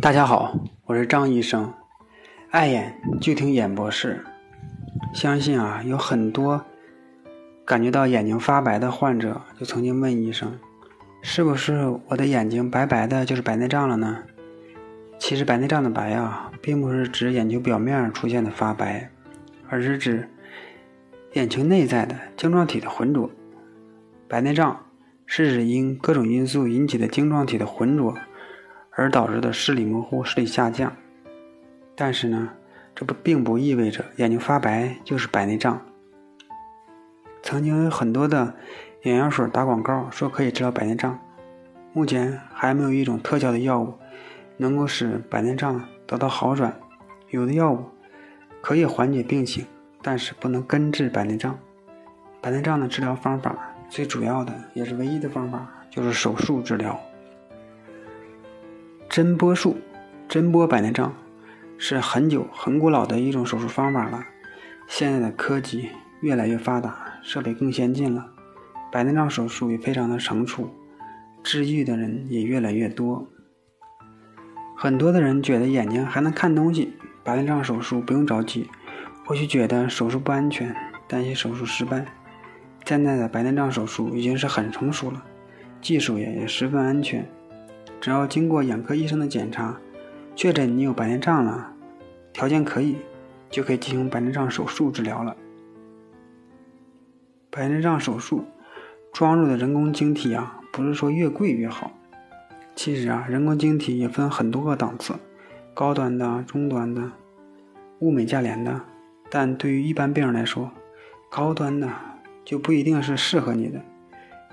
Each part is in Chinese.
大家好，我是张医生。爱眼就听眼博士。相信啊，有很多感觉到眼睛发白的患者，就曾经问医生：“是不是我的眼睛白白的，就是白内障了呢？”其实，白内障的白啊，并不是指眼球表面出现的发白，而是指眼球内在的晶状体的浑浊。白内障是指因各种因素引起的晶状体的浑浊。而导致的视力模糊、视力下降，但是呢，这不并不意味着眼睛发白就是白内障。曾经有很多的眼药水打广告说可以治疗白内障，目前还没有一种特效的药物能够使白内障得到好转。有的药物可以缓解病情，但是不能根治白内障。白内障的治疗方法最主要的也是唯一的方法就是手术治疗。针波术，针波白内障是很久很古老的一种手术方法了。现在的科技越来越发达，设备更先进了，白内障手术也非常的成熟，治愈的人也越来越多。很多的人觉得眼睛还能看东西，白内障手术不用着急，或许觉得手术不安全，担心手术失败。现在的白内障手术已经是很成熟了，技术也也十分安全。只要经过眼科医生的检查，确诊你有白内障了，条件可以，就可以进行白内障手术治疗了。白内障手术装入的人工晶体啊，不是说越贵越好。其实啊，人工晶体也分很多个档次，高端的、中端的、物美价廉的。但对于一般病人来说，高端的就不一定是适合你的。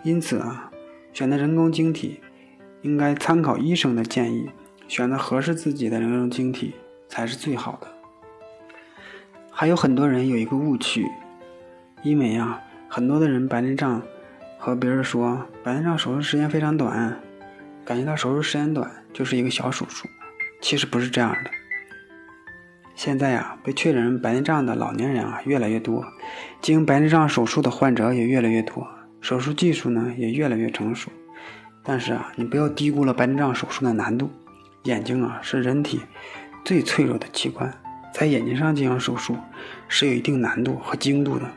因此啊，选择人工晶体。应该参考医生的建议，选择合适自己的人工晶体才是最好的。还有很多人有一个误区，因为啊，很多的人白内障和别人说白内障手术时间非常短，感觉到手术时间短就是一个小手术，其实不是这样的。现在啊，被确诊白内障的老年人啊越来越多，经白内障手术的患者也越来越多，手术技术呢也越来越成熟。但是啊，你不要低估了白内障手术的难度。眼睛啊是人体最脆弱的器官，在眼睛上进行手术是有一定难度和精度的，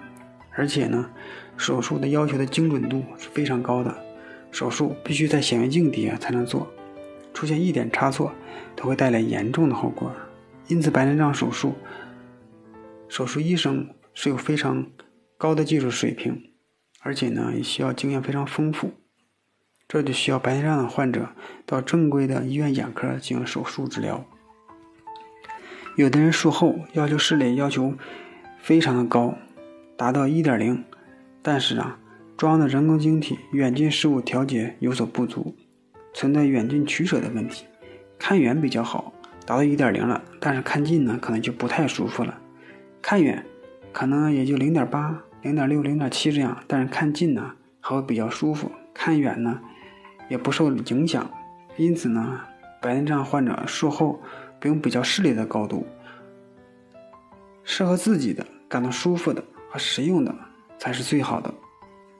而且呢，手术的要求的精准度是非常高的。手术必须在显微镜底下才能做，出现一点差错都会带来严重的后果。因此，白内障手术手术医生是有非常高的技术水平，而且呢也需要经验非常丰富。这就需要白内障的患者到正规的医院眼科进行手术治疗。有的人术后要求视力要求非常的高，达到一点零，但是啊，装的人工晶体远近事物调节有所不足，存在远近取舍的问题。看远比较好，达到一点零了，但是看近呢可能就不太舒服了。看远可能也就零点八、零点六、零点七这样，但是看近呢还会比较舒服。看远呢。也不受影响，因此呢，白内障患者术后不用比较视力的高度，适合自己的、感到舒服的和实用的才是最好的。